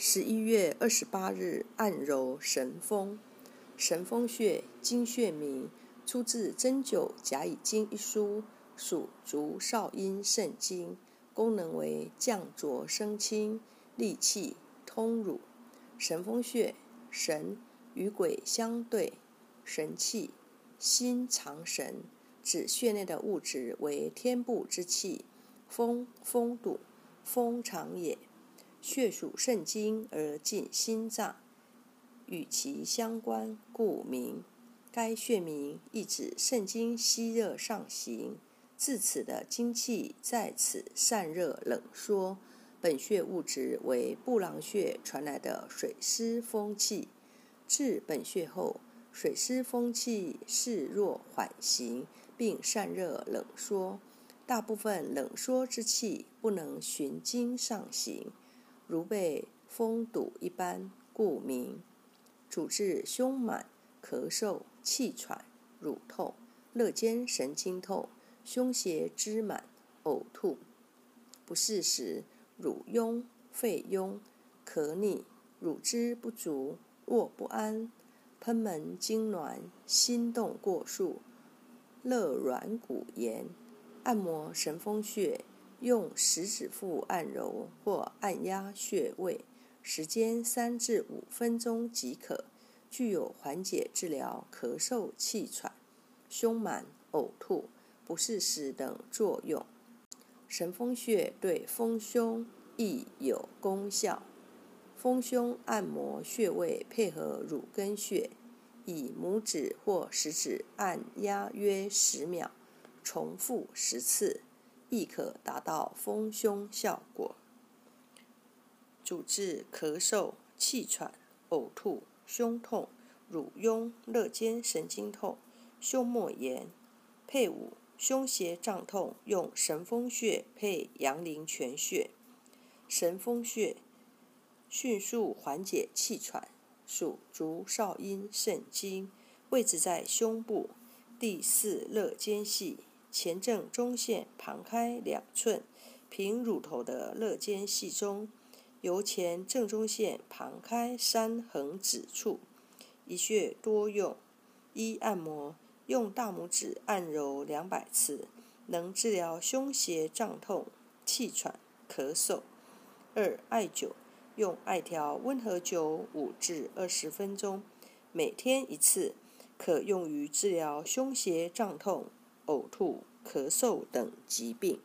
十一月二十八日，按揉神风。神风穴，经穴名，出自《针灸甲乙经》一书，属足少阴肾经，功能为降浊生清、利气通乳。神风穴，神与鬼相对，神气，心藏神，指穴内的物质为天部之气，风风堵，风藏也。血属肾经而进心脏，与其相关，故名。该穴名意指肾经吸热上行，自此的精气在此散热冷缩。本穴物质为布朗穴传来的水湿风气，至本穴后，水湿风气势弱缓行，并散热冷缩。大部分冷缩之气不能循经上行。如被风堵一般，故名。主治胸满、咳嗽、气喘、乳痛、肋间神经痛、胸胁支满、呕吐。不适时，乳痈、肺痈、咳逆、乳汁不足、卧不安、喷门痉挛、心动过速、肋软骨炎。按摩神风穴。用食指腹按揉或按压穴位，时间三至五分钟即可，具有缓解治疗咳嗽、气喘、胸满、呕吐、不适时等作用。神风穴对丰胸亦有功效。丰胸按摩穴位配合乳根穴，以拇指或食指按压约十秒，重复十次。亦可达到丰胸效果。主治咳嗽、气喘、呕吐、胸痛、乳痈、肋间神经痛、胸膜炎。配伍胸胁胀痛，用神风穴配阳陵泉穴。神风穴迅速缓解气喘，属足少阴肾经，位置在胸部第四肋间隙。前正中线旁开两寸，平乳头的肋间隙中，由前正中线旁开三横指处，一穴多用。一按摩，用大拇指按揉两百次，能治疗胸胁胀痛、气喘、咳嗽。二艾灸，用艾条温和灸五至二十分钟，每天一次，可用于治疗胸胁胀痛。呕吐、咳嗽等疾病。